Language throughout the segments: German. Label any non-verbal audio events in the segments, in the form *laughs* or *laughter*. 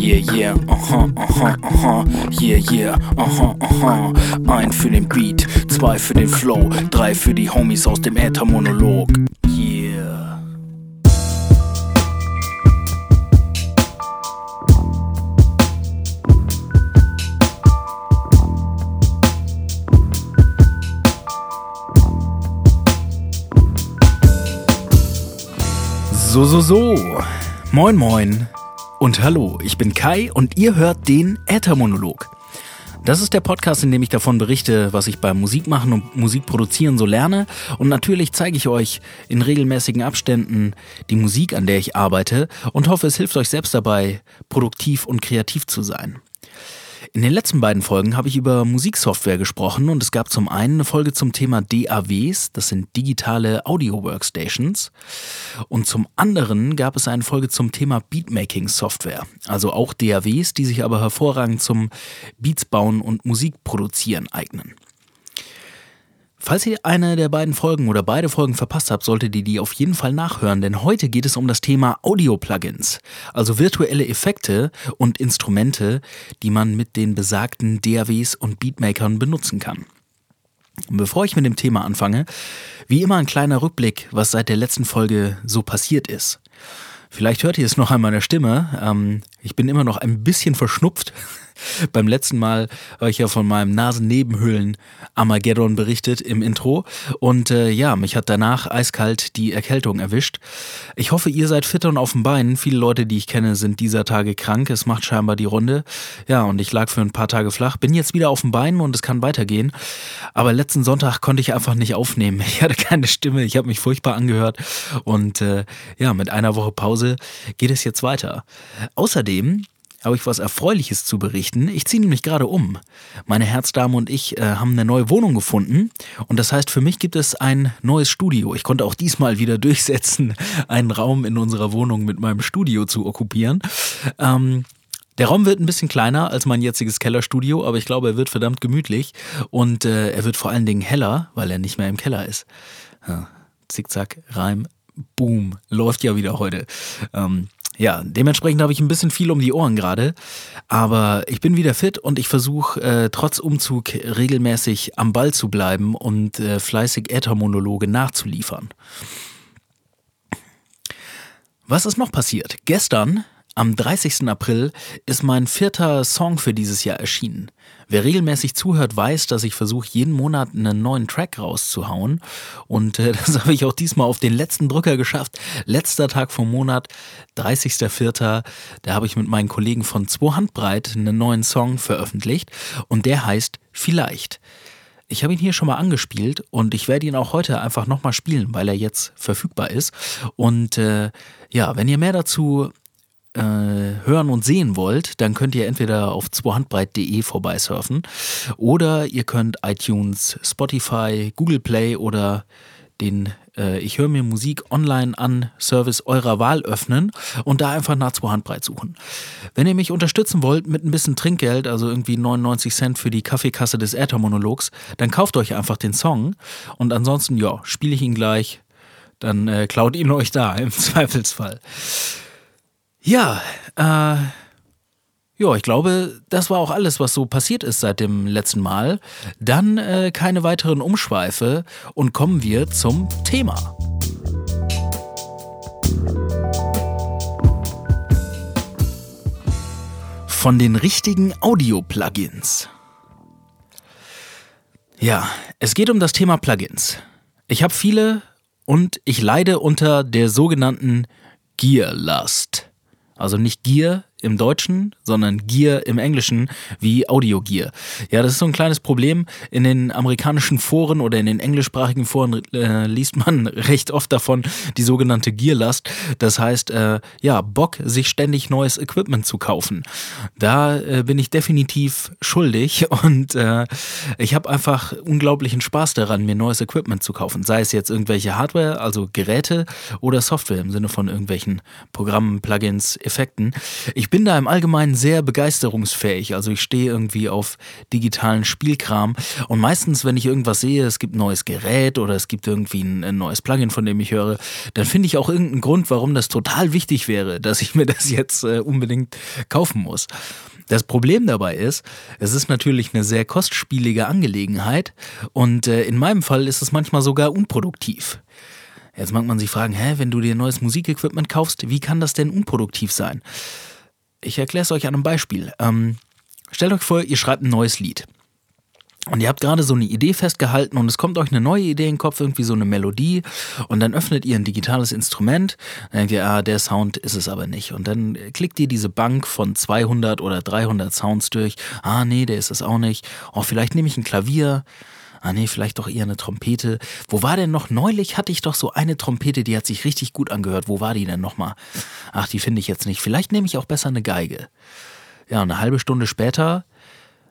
Yeah, yeah, aha, aha, aha, yeah, yeah, aha, aha. Ein für den Beat, zwei für den Flow, drei für die Homies aus dem Äthermonolog. Yeah. So, so, so. Moin, moin. Und hallo, ich bin Kai und ihr hört den Äthermonolog. Das ist der Podcast, in dem ich davon berichte, was ich beim Musikmachen und Musikproduzieren so lerne. Und natürlich zeige ich euch in regelmäßigen Abständen die Musik, an der ich arbeite und hoffe, es hilft euch selbst dabei, produktiv und kreativ zu sein. In den letzten beiden Folgen habe ich über Musiksoftware gesprochen und es gab zum einen eine Folge zum Thema DAWs, das sind digitale Audio Workstations, und zum anderen gab es eine Folge zum Thema Beatmaking Software, also auch DAWs, die sich aber hervorragend zum Beats bauen und Musik produzieren eignen. Falls ihr eine der beiden Folgen oder beide Folgen verpasst habt, solltet ihr die auf jeden Fall nachhören, denn heute geht es um das Thema Audio-Plugins, also virtuelle Effekte und Instrumente, die man mit den besagten DAWs und Beatmakern benutzen kann. Bevor ich mit dem Thema anfange, wie immer ein kleiner Rückblick, was seit der letzten Folge so passiert ist. Vielleicht hört ihr es noch an meiner Stimme. Ähm, ich bin immer noch ein bisschen verschnupft. *laughs* Beim letzten Mal habe ich ja von meinem Nasennebenhöhlen Armageddon berichtet im Intro. Und äh, ja, mich hat danach eiskalt die Erkältung erwischt. Ich hoffe, ihr seid fit und auf den Beinen. Viele Leute, die ich kenne, sind dieser Tage krank. Es macht scheinbar die Runde. Ja, und ich lag für ein paar Tage flach. Bin jetzt wieder auf den Beinen und es kann weitergehen. Aber letzten Sonntag konnte ich einfach nicht aufnehmen. *laughs* Ich hatte keine Stimme. Ich habe mich furchtbar angehört. Und äh, ja, mit einer Woche Pause geht es jetzt weiter. Außerdem habe ich was Erfreuliches zu berichten. Ich ziehe nämlich gerade um. Meine Herzdame und ich äh, haben eine neue Wohnung gefunden und das heißt, für mich gibt es ein neues Studio. Ich konnte auch diesmal wieder *laughs* durchsetzen, einen Raum in unserer Wohnung mit meinem Studio zu okkupieren. Ähm, der Raum wird ein bisschen kleiner als mein jetziges Kellerstudio, aber ich glaube, er wird verdammt gemütlich und äh, er wird vor allen Dingen heller, weil er nicht mehr im Keller ist. Ja, Zickzack, Reim, Boom, läuft ja wieder heute. Ähm, ja, dementsprechend habe ich ein bisschen viel um die Ohren gerade, aber ich bin wieder fit und ich versuche äh, trotz Umzug regelmäßig am Ball zu bleiben und äh, fleißig Äthermonologe nachzuliefern. Was ist noch passiert? Gestern am 30. April ist mein vierter Song für dieses Jahr erschienen. Wer regelmäßig zuhört, weiß, dass ich versuche, jeden Monat einen neuen Track rauszuhauen. Und äh, *laughs* das habe ich auch diesmal auf den letzten Drücker geschafft. Letzter Tag vom Monat, 30.04. Da habe ich mit meinen Kollegen von Zwei Handbreit einen neuen Song veröffentlicht. Und der heißt Vielleicht. Ich habe ihn hier schon mal angespielt und ich werde ihn auch heute einfach nochmal spielen, weil er jetzt verfügbar ist. Und äh, ja, wenn ihr mehr dazu äh, hören und sehen wollt, dann könnt ihr entweder auf zweihandbreit.de vorbeisurfen oder ihr könnt iTunes, Spotify, Google Play oder den äh, Ich höre mir Musik online an Service eurer Wahl öffnen und da einfach nach Zweihandbreit suchen. Wenn ihr mich unterstützen wollt mit ein bisschen Trinkgeld, also irgendwie 99 Cent für die Kaffeekasse des Äthermonologs, dann kauft euch einfach den Song und ansonsten, ja, spiele ich ihn gleich, dann äh, klaut ihn euch da im *laughs* Zweifelsfall. Ja, äh, ja, ich glaube, das war auch alles, was so passiert ist seit dem letzten Mal. Dann äh, keine weiteren Umschweife und kommen wir zum Thema. Von den richtigen Audio-Plugins. Ja, es geht um das Thema Plugins. Ich habe viele und ich leide unter der sogenannten Gear-Lust. Also nicht Gear im Deutschen, sondern Gear im Englischen wie Audio Gear. Ja, das ist so ein kleines Problem. In den amerikanischen Foren oder in den englischsprachigen Foren äh, liest man *laughs* recht oft davon die sogenannte Gearlast. Das heißt, äh, ja, Bock, sich ständig neues Equipment zu kaufen. Da äh, bin ich definitiv schuldig *laughs* und äh, ich habe einfach unglaublichen Spaß daran, mir neues Equipment zu kaufen. Sei es jetzt irgendwelche Hardware, also Geräte oder Software im Sinne von irgendwelchen Programmen, Plugins, Effekten. Ich Ich bin da im Allgemeinen sehr begeisterungsfähig. Also ich stehe irgendwie auf digitalen Spielkram und meistens, wenn ich irgendwas sehe, es gibt ein neues Gerät oder es gibt irgendwie ein, ein neues Plugin, von dem ich höre, dann finde ich auch irgendeinen Grund, warum das total wichtig wäre, dass ich mir *laughs* das jetzt äh, unbedingt kaufen muss. Das Problem dabei ist, es ist natürlich eine sehr kostspielige Angelegenheit und äh, in meinem Fall ist es manchmal sogar unproduktiv. Jetzt mag man sich fragen, hä, wenn du dir neues Musikequipment kaufst, wie kann das denn unproduktiv sein? Ich erkläre es euch an einem Beispiel. Ähm, stellt euch vor, ihr schreibt ein neues Lied. Und ihr habt gerade so eine Idee festgehalten und es kommt euch eine neue Idee in den Kopf, irgendwie so eine Melodie und dann öffnet ihr ein digitales Instrument, dann denkt ihr, ah, der Sound ist es aber nicht. Und dann klickt ihr diese Bank von 200 oder 300 Sounds durch, ah, nee, der ist es auch nicht. Oh, vielleicht nehme ich ein Klavier, ah nee, vielleicht doch eher eine Trompete. Wo war denn noch? Neulich hatte ich doch so eine Trompete, die hat sich richtig gut angehört. Wo war die denn nochmal? Ach, die finde ich jetzt nicht. Vielleicht nehme ich auch besser eine Geige. Ja, eine halbe Stunde später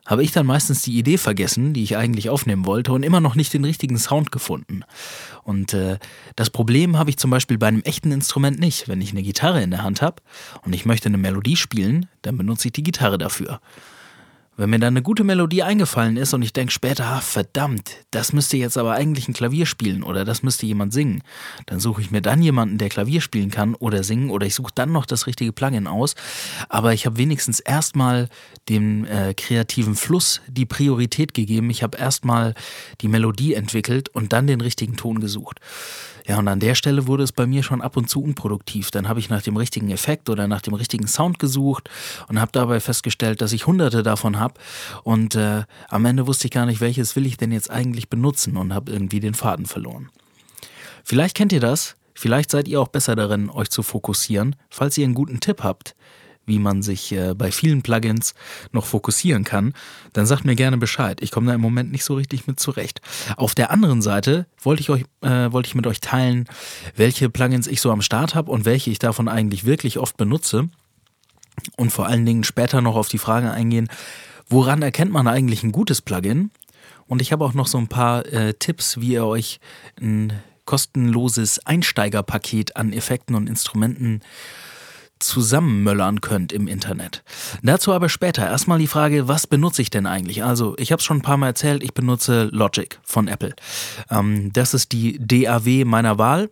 habe ich dann meistens die Idee vergessen, die ich eigentlich aufnehmen wollte und immer noch nicht den richtigen Sound gefunden. Und äh, das Problem habe ich zum Beispiel bei einem echten Instrument nicht. Wenn ich eine Gitarre in der Hand habe und ich möchte eine Melodie spielen, dann benutze ich die Gitarre dafür. Wenn mir dann eine gute Melodie eingefallen ist und ich denke später, ah, verdammt, das müsste jetzt aber eigentlich ein Klavier spielen oder das müsste jemand singen, dann suche ich mir dann jemanden, der Klavier spielen kann oder singen oder ich suche dann noch das richtige Plugin aus. Aber ich habe wenigstens erstmal dem äh, kreativen Fluss die Priorität gegeben. Ich habe erstmal die Melodie entwickelt und dann den richtigen Ton gesucht. Ja, und an der Stelle wurde es bei mir schon ab und zu unproduktiv. Dann habe ich nach dem richtigen Effekt oder nach dem richtigen Sound gesucht und habe dabei festgestellt, dass ich hunderte davon habe. Und äh, am Ende wusste ich gar nicht, welches will ich denn jetzt eigentlich benutzen und habe irgendwie den Faden verloren. Vielleicht kennt ihr das. Vielleicht seid ihr auch besser darin, euch zu fokussieren. Falls ihr einen guten Tipp habt, wie man sich äh, bei vielen Plugins noch fokussieren kann, dann sagt mir gerne Bescheid. Ich komme da im Moment nicht so richtig mit zurecht. Auf der anderen Seite wollte ich euch, äh, wollte ich mit euch teilen, welche Plugins ich so am Start habe und welche ich davon eigentlich wirklich oft benutze. Und vor allen Dingen später noch auf die Frage eingehen, woran erkennt man eigentlich ein gutes Plugin? Und ich habe auch noch so ein paar äh, Tipps, wie ihr euch ein kostenloses Einsteigerpaket an Effekten und Instrumenten zusammenmöllern könnt im Internet. Dazu aber später. Erstmal die Frage, was benutze ich denn eigentlich? Also, ich habe es schon ein paar Mal erzählt, ich benutze Logic von Apple. Ähm, das ist die DAW meiner Wahl.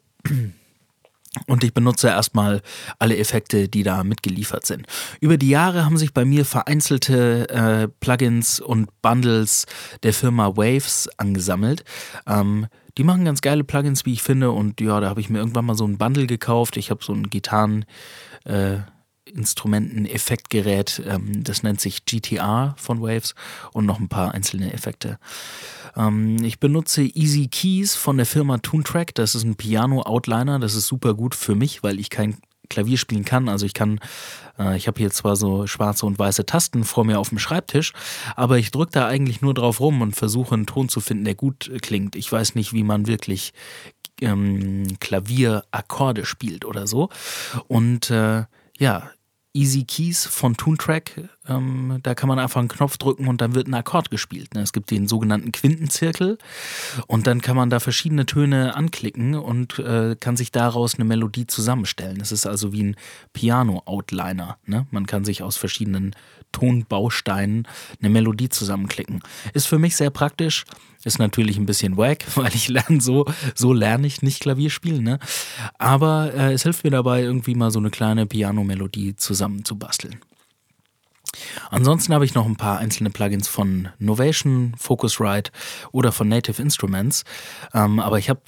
Und ich benutze erstmal alle Effekte, die da mitgeliefert sind. Über die Jahre haben sich bei mir vereinzelte äh, Plugins und Bundles der Firma Waves angesammelt. Ähm, die machen ganz geile Plugins, wie ich finde. Und ja, da habe ich mir irgendwann mal so ein Bundle gekauft. Ich habe so ein Gitarren äh, Instrumenten-Effektgerät. Ähm, das nennt sich GTR von Waves und noch ein paar einzelne Effekte. Ähm, ich benutze Easy Keys von der Firma Toontrack. Das ist ein Piano-Outliner. Das ist super gut für mich, weil ich kein Klavier spielen kann. Also ich kann, äh, ich habe hier zwar so schwarze und weiße Tasten vor mir auf dem Schreibtisch, aber ich drücke da eigentlich nur drauf rum und versuche einen Ton zu finden, der gut klingt. Ich weiß nicht, wie man wirklich ähm, Klavierakkorde spielt oder so. Und äh, ja, Easy Keys von Toontrack. Ähm, da kann man einfach einen Knopf drücken und dann wird ein Akkord gespielt. Ne? Es gibt den sogenannten Quintenzirkel und dann kann man da verschiedene Töne anklicken und äh, kann sich daraus eine Melodie zusammenstellen. Es ist also wie ein Piano-Outliner. Ne? Man kann sich aus verschiedenen Tonbausteinen eine Melodie zusammenklicken. Ist für mich sehr praktisch. Ist natürlich ein bisschen wack, *laughs* weil ich lerne so, so lerne ich nicht Klavier spielen, ne? Aber äh, es hilft mir dabei, irgendwie mal so eine kleine Piano-Melodie zusammenzubasteln. Ansonsten habe ich noch ein paar einzelne Plugins von Novation, Focusrite oder von Native Instruments. Ähm, aber ich habe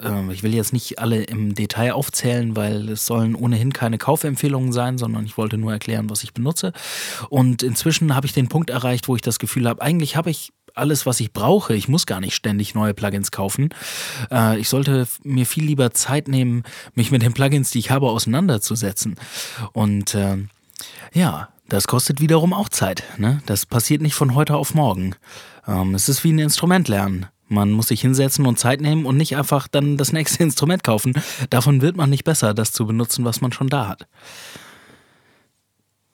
ähm, ich will jetzt nicht alle im Detail aufzählen, weil es sollen ohnehin keine Kaufempfehlungen sein, sondern ich wollte nur erklären, was ich benutze. Und inzwischen habe ich den Punkt erreicht, wo ich das Gefühl habe, eigentlich habe ich alles, was ich brauche. Ich muss gar nicht ständig neue Plugins kaufen. Äh, ich sollte mir viel lieber Zeit nehmen, mich mit den Plugins, die ich habe, auseinanderzusetzen. Und äh, ja, das kostet wiederum auch Zeit. Ne? Das passiert nicht von heute auf morgen. Ähm, es ist wie ein Instrument lernen. Man muss sich hinsetzen und Zeit nehmen und nicht einfach dann das nächste *laughs* Instrument kaufen. Davon wird man nicht besser, das zu benutzen, was man schon da hat.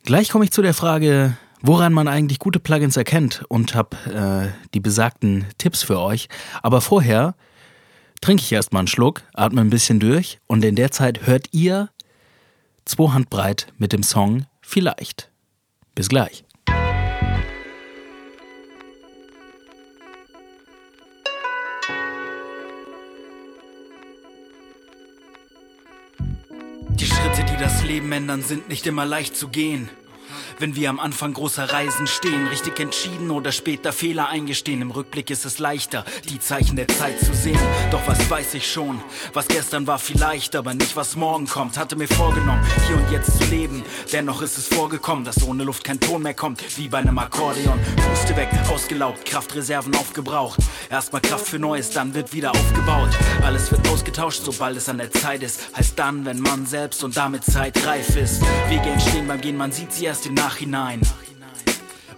Gleich komme ich zu der Frage, woran man eigentlich gute Plugins erkennt und habe äh, die besagten Tipps für euch. Aber vorher trinke ich erstmal einen Schluck, atme ein bisschen durch und in der Zeit hört ihr zwei Handbreit mit dem Song vielleicht. Bis gleich. Die Schritte, die das Leben ändern, sind nicht immer leicht zu gehen. Wenn wir am Anfang großer Reisen stehen, richtig entschieden oder später Fehler eingestehen, im Rückblick ist es leichter, die Zeichen der Zeit zu sehen. Doch was weiß ich schon, was gestern war vielleicht, aber nicht was morgen kommt. Hatte mir vorgenommen, hier und jetzt zu leben. Dennoch ist es vorgekommen, dass ohne Luft kein Ton mehr kommt, wie bei einem Akkordeon. Puste weg, ausgelaugt, Kraftreserven aufgebraucht. Erstmal Kraft für Neues, dann wird wieder aufgebaut. Alles wird ausgetauscht, sobald es an der Zeit ist. Heißt dann, wenn man selbst und damit Zeit reif ist. Wege entstehen beim Gehen, man sieht sie erst im Nachhinein.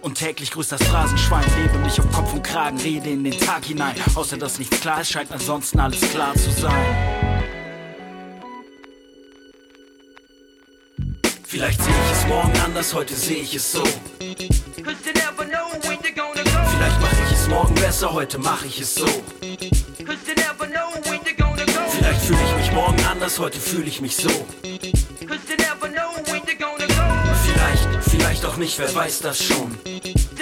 Und täglich grüßt das Phrasenschwein, lebe mich um Kopf und Kragen, rede in den Tag hinein. Außer dass nichts klar ist, scheint ansonsten alles klar zu sein. Vielleicht sehe ich es morgen anders, heute sehe ich es so. Vielleicht mache ich es morgen besser, heute mache ich es so. Vielleicht fühle ich mich morgen anders, heute fühle ich mich so. Auch nicht, wer weiß das schon. Vielleicht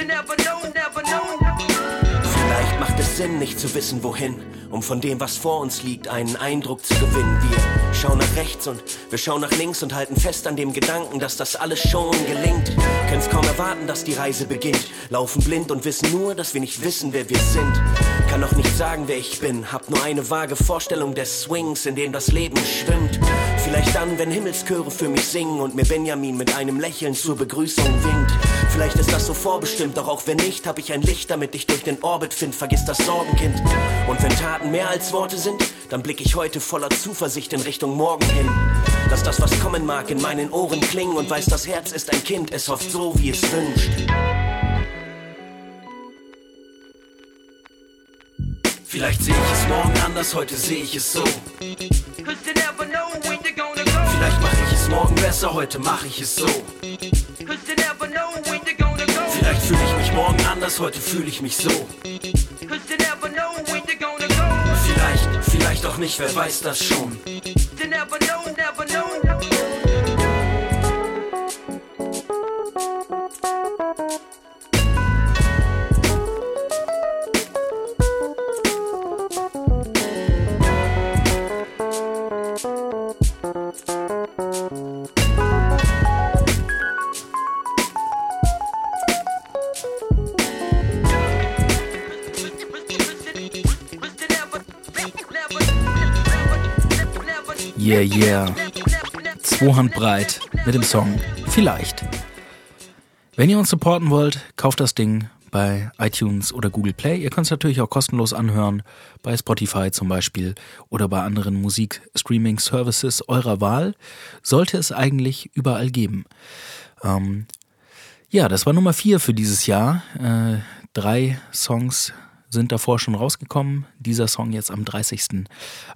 macht es Sinn, nicht zu wissen, wohin, um von dem, was vor uns liegt, einen Eindruck zu gewinnen. Wir schauen nach rechts und wir schauen nach links und halten fest an dem Gedanken, dass das alles schon gelingt. Können's kaum erwarten, dass die Reise beginnt. Laufen blind und wissen nur, dass wir nicht wissen, wer wir sind. Kann noch nicht sagen, wer ich bin, hab nur eine vage Vorstellung des Swings, in dem das Leben schwimmt. Vielleicht dann, wenn Himmelschöre für mich singen und mir Benjamin mit einem Lächeln zur Begrüßung winkt. Vielleicht ist das so vorbestimmt, doch auch wenn nicht, hab ich ein Licht, damit ich durch den Orbit find. Vergiss das Sorgenkind. Und wenn Taten mehr als Worte sind, dann blick ich heute voller Zuversicht in Richtung morgen hin. Dass das, was kommen mag, in meinen Ohren klingen und weiß, das Herz ist ein Kind, es hofft so, wie es wünscht. Vielleicht sehe ich es morgen anders, heute sehe ich es so. Vielleicht mache ich es morgen besser, heute mache ich es so. Vielleicht fühle ich mich morgen anders, heute fühle ich mich so. Vielleicht, vielleicht auch nicht, wer weiß das schon. Yeah, yeah. Zwei Hand breit mit dem Song Vielleicht. Wenn ihr uns supporten wollt, kauft das Ding bei iTunes oder Google Play. Ihr könnt es natürlich auch kostenlos anhören, bei Spotify zum Beispiel oder bei anderen Musik-Streaming-Services eurer Wahl. Sollte es eigentlich überall geben. Ähm, ja, das war Nummer vier für dieses Jahr. Äh, drei Songs sind davor schon rausgekommen. Dieser Song jetzt am 30.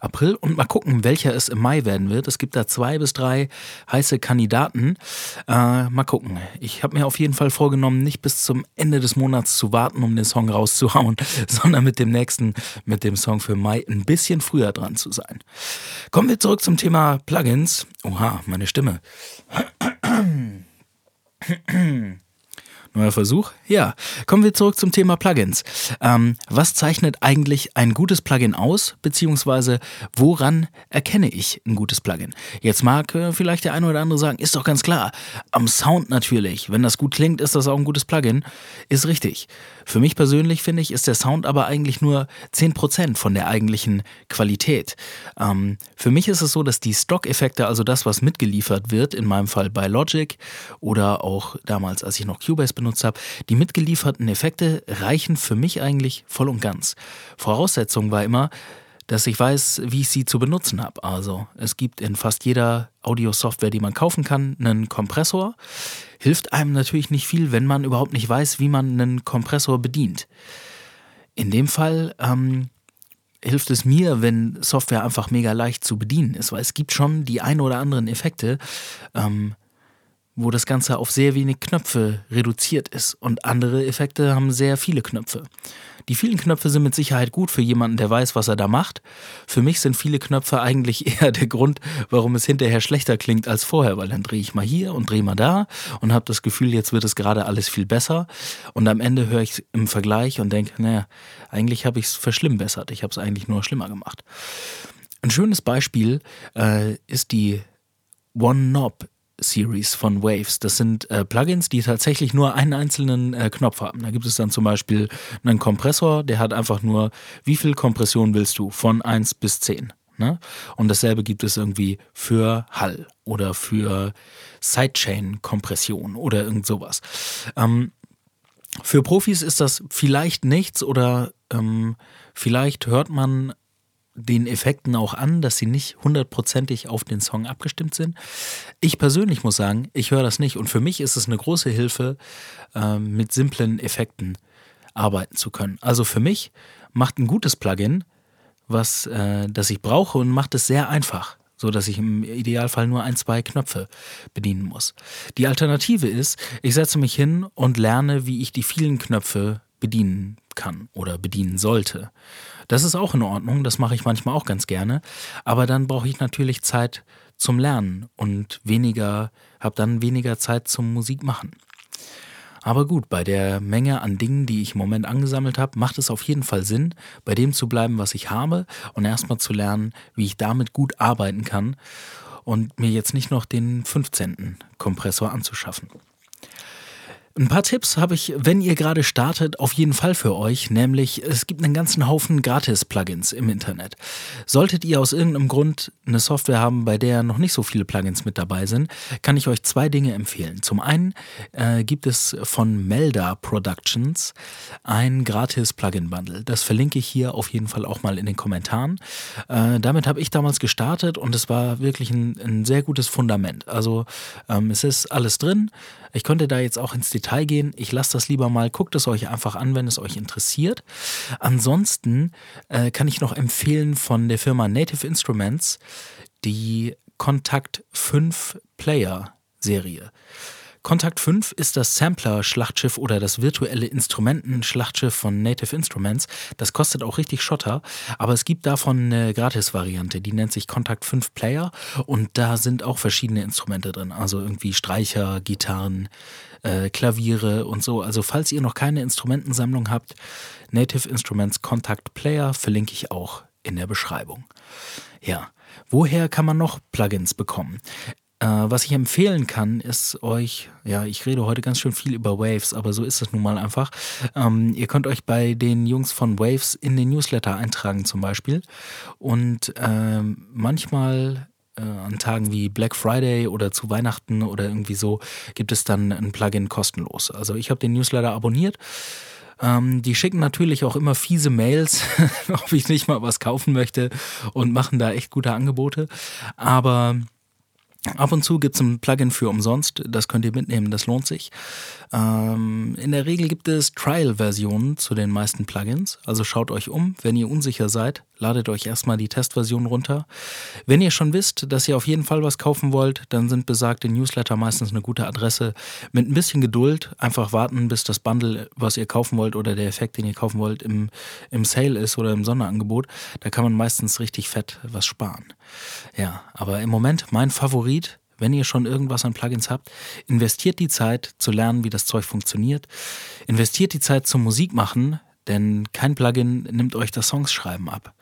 April. Und mal gucken, welcher es im Mai werden wird. Es gibt da zwei bis drei heiße Kandidaten. Äh, mal gucken. Ich habe mir auf jeden Fall vorgenommen, nicht bis zum Ende des Monats zu warten, um den Song rauszuhauen, *laughs* sondern mit dem nächsten, mit dem Song für Mai ein bisschen früher dran zu sein. Kommen wir zurück zum Thema Plugins. Oha, meine Stimme. *clears throat* *clears throat* Neuer Versuch? Ja. Kommen wir zurück zum Thema Plugins. Ähm, was zeichnet eigentlich ein gutes Plugin aus, beziehungsweise woran erkenne ich ein gutes Plugin? Jetzt mag äh, vielleicht der eine oder andere sagen, ist doch ganz klar, am Sound natürlich. Wenn das gut klingt, ist das auch ein gutes Plugin. Ist richtig. Für mich persönlich finde ich, ist der Sound aber eigentlich nur 10% von der eigentlichen Qualität. Ähm, für mich ist es so, dass die Stock-Effekte, also das, was mitgeliefert wird, in meinem Fall bei Logic oder auch damals, als ich noch Cubase benutzt habe, die mitgelieferten Effekte reichen für mich eigentlich voll und ganz. Voraussetzung war immer, dass ich weiß, wie ich sie zu benutzen habe. Also es gibt in fast jeder Audio-Software, die man kaufen kann, einen Kompressor. Hilft einem natürlich nicht viel, wenn man überhaupt nicht weiß, wie man einen Kompressor bedient. In dem Fall ähm, hilft es mir, wenn Software einfach mega leicht zu bedienen ist, weil es gibt schon die ein oder anderen Effekte, ähm, wo das Ganze auf sehr wenig Knöpfe reduziert ist und andere Effekte haben sehr viele Knöpfe. Die vielen Knöpfe sind mit Sicherheit gut für jemanden, der weiß, was er da macht. Für mich sind viele Knöpfe eigentlich *laughs* eher der Grund, warum es hinterher schlechter klingt als vorher, weil dann drehe ich mal hier und drehe mal da und habe das Gefühl, jetzt wird es gerade alles viel besser. Und am Ende höre ich im Vergleich und denke, naja, eigentlich habe ich es verschlimmbessert. Ich habe es eigentlich nur schlimmer gemacht. Ein schönes Beispiel äh, ist die One Knob Series von Waves. Das sind äh, Plugins, die tatsächlich nur einen einzelnen äh, Knopf haben. Da gibt es dann zum Beispiel einen Kompressor, der hat einfach nur, wie viel Kompression willst du? Von 1 bis 10. Ne? Und dasselbe gibt es irgendwie für Hall oder für Sidechain-Kompression oder irgend sowas. Ähm, für Profis ist das vielleicht nichts oder ähm, vielleicht hört man den Effekten auch an, dass sie nicht hundertprozentig auf den Song abgestimmt sind. Ich persönlich muss sagen, ich höre das nicht und für mich ist es eine große Hilfe, äh, mit simplen Effekten arbeiten zu können. Also für mich macht ein gutes Plugin, was äh, das ich brauche und macht es sehr einfach, so dass ich im Idealfall nur ein, zwei Knöpfe bedienen muss. Die Alternative ist, ich setze mich hin und lerne, wie ich die vielen Knöpfe bedienen kann oder bedienen sollte. Das ist auch in Ordnung, das mache ich manchmal auch ganz gerne, aber dann brauche ich natürlich Zeit zum Lernen und weniger, habe dann weniger Zeit zum Musik machen. Aber gut, bei der Menge an Dingen, die ich im Moment angesammelt habe, macht es auf jeden Fall Sinn, bei dem zu bleiben, was ich habe und erstmal zu lernen, wie ich damit gut arbeiten kann und mir jetzt nicht noch den 15. Kompressor anzuschaffen. Ein paar Tipps habe ich, wenn ihr gerade startet, auf jeden Fall für euch, nämlich es gibt einen ganzen Haufen Gratis-Plugins im Internet. Solltet ihr aus irgendeinem Grund eine Software haben, bei der noch nicht so viele Plugins mit dabei sind, kann ich euch zwei Dinge empfehlen. Zum einen äh, gibt es von Melda Productions ein Gratis-Plugin-Bundle. Das verlinke ich hier auf jeden Fall auch mal in den Kommentaren. Äh, damit habe ich damals gestartet und es war wirklich ein, ein sehr gutes Fundament. Also ähm, es ist alles drin. Ich konnte da jetzt auch ins Detail gehen. Ich lasse das lieber mal. Guckt es euch einfach an, wenn es euch interessiert. Ansonsten äh, kann ich noch empfehlen von der Firma Native Instruments die Kontakt 5 Player Serie. Kontakt 5 ist das Sampler-Schlachtschiff oder das virtuelle Instrumenten-Schlachtschiff von Native Instruments. Das kostet auch richtig Schotter, aber es gibt davon eine Gratis-Variante, die nennt sich Kontakt 5 Player und da sind auch verschiedene Instrumente drin, also irgendwie Streicher, Gitarren, äh, Klaviere und so. Also falls ihr noch keine Instrumentensammlung habt, Native Instruments Kontakt Player verlinke ich auch in der Beschreibung. Ja, woher kann man noch Plugins bekommen? Äh, was ich empfehlen kann, ist euch, ja, ich rede heute ganz schön viel über Waves, aber so ist es nun mal einfach. Ähm, ihr könnt euch bei den Jungs von Waves in den Newsletter eintragen zum Beispiel. Und ähm, manchmal äh, an Tagen wie Black Friday oder zu Weihnachten oder irgendwie so gibt es dann ein Plugin kostenlos. Also ich habe den Newsletter abonniert. Ähm, die schicken natürlich auch immer fiese Mails, *laughs* ob ich nicht mal was kaufen möchte und machen da echt gute Angebote. Aber Ab und zu gibt es ein Plugin für umsonst, das könnt ihr mitnehmen, das lohnt sich. Ähm, in der Regel gibt es Trial-Versionen zu den meisten Plugins, also schaut euch um. Wenn ihr unsicher seid, ladet euch erstmal die Testversion runter. Wenn ihr schon wisst, dass ihr auf jeden Fall was kaufen wollt, dann sind besagte Newsletter meistens eine gute Adresse. Mit ein bisschen Geduld einfach warten, bis das Bundle, was ihr kaufen wollt oder der Effekt, den ihr kaufen wollt, im, im Sale ist oder im Sonderangebot. Da kann man meistens richtig fett was sparen. Ja, aber im Moment mein Favorit wenn ihr schon irgendwas an Plugins habt, investiert die Zeit zu lernen, wie das Zeug funktioniert. Investiert die Zeit zum Musikmachen, denn kein Plugin nimmt euch das Songschreiben ab.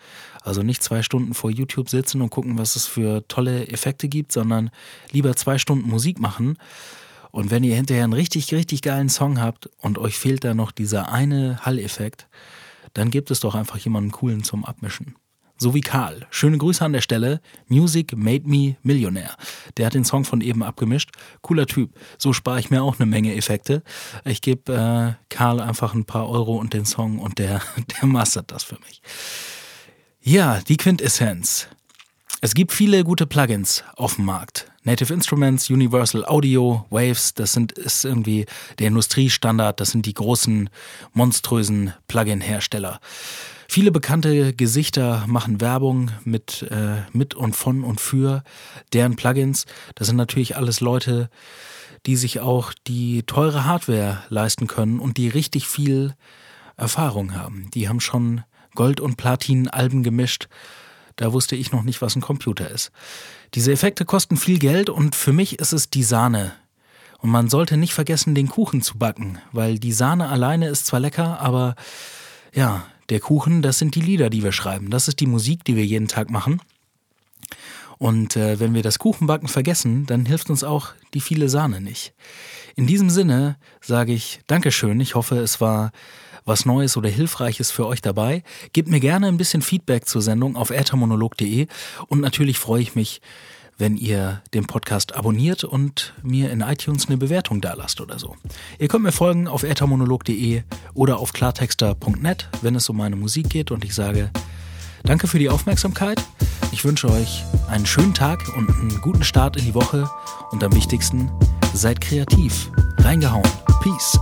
Also nicht zwei Stunden vor YouTube sitzen und gucken, was es für tolle Effekte gibt, sondern lieber zwei Stunden Musik machen. Und wenn ihr hinterher einen richtig, richtig geilen Song habt und euch fehlt da noch dieser eine Hall-Effekt, dann gibt es doch einfach jemanden coolen zum Abmischen so wie Karl. Schöne Grüße an der Stelle. Music made me Millionär. Der hat den Song von eben abgemischt. Cooler Typ. So spare ich mir auch eine Menge Effekte. Ich gebe äh, Karl einfach ein paar Euro und den Song und der, *laughs* der mastert das für mich. Ja, die Quintessenz. Es gibt viele gute Plugins auf dem Markt. Native Instruments, Universal Audio, Waves, das sind, ist irgendwie der Industriestandard, das sind die großen, monströsen Plugin-Hersteller. Viele bekannte Gesichter machen Werbung mit, äh, mit und von und für deren Plugins. Das sind natürlich alles Leute, die sich auch die teure Hardware leisten können und die richtig viel Erfahrung haben. Die haben schon Gold- und Platin-Alben gemischt. Da wusste ich noch nicht, was ein Computer ist. Diese Effekte kosten viel Geld und für mich ist es die Sahne. Und man sollte nicht vergessen, den Kuchen zu backen, weil die Sahne alleine ist zwar lecker, aber ja, der Kuchen, das sind die Lieder, die wir schreiben. Das ist die Musik, die wir jeden Tag machen. Und äh, wenn wir das Kuchenbacken vergessen, dann hilft uns auch die viele Sahne nicht. In diesem Sinne sage ich Dankeschön. Ich hoffe, es war was Neues oder Hilfreiches für euch dabei. Gebt mir gerne ein bisschen Feedback zur Sendung auf äthermonolog.de und natürlich freue ich mich, wenn ihr den Podcast abonniert und mir in iTunes eine Bewertung dalasst oder so. Ihr könnt mir folgen auf äthermonolog.de oder auf klartexter.net, wenn es um meine Musik geht und ich sage Danke für die Aufmerksamkeit. Ich wünsche euch einen schönen Tag und einen guten Start in die Woche und am wichtigsten, seid kreativ. Reingehauen. Peace.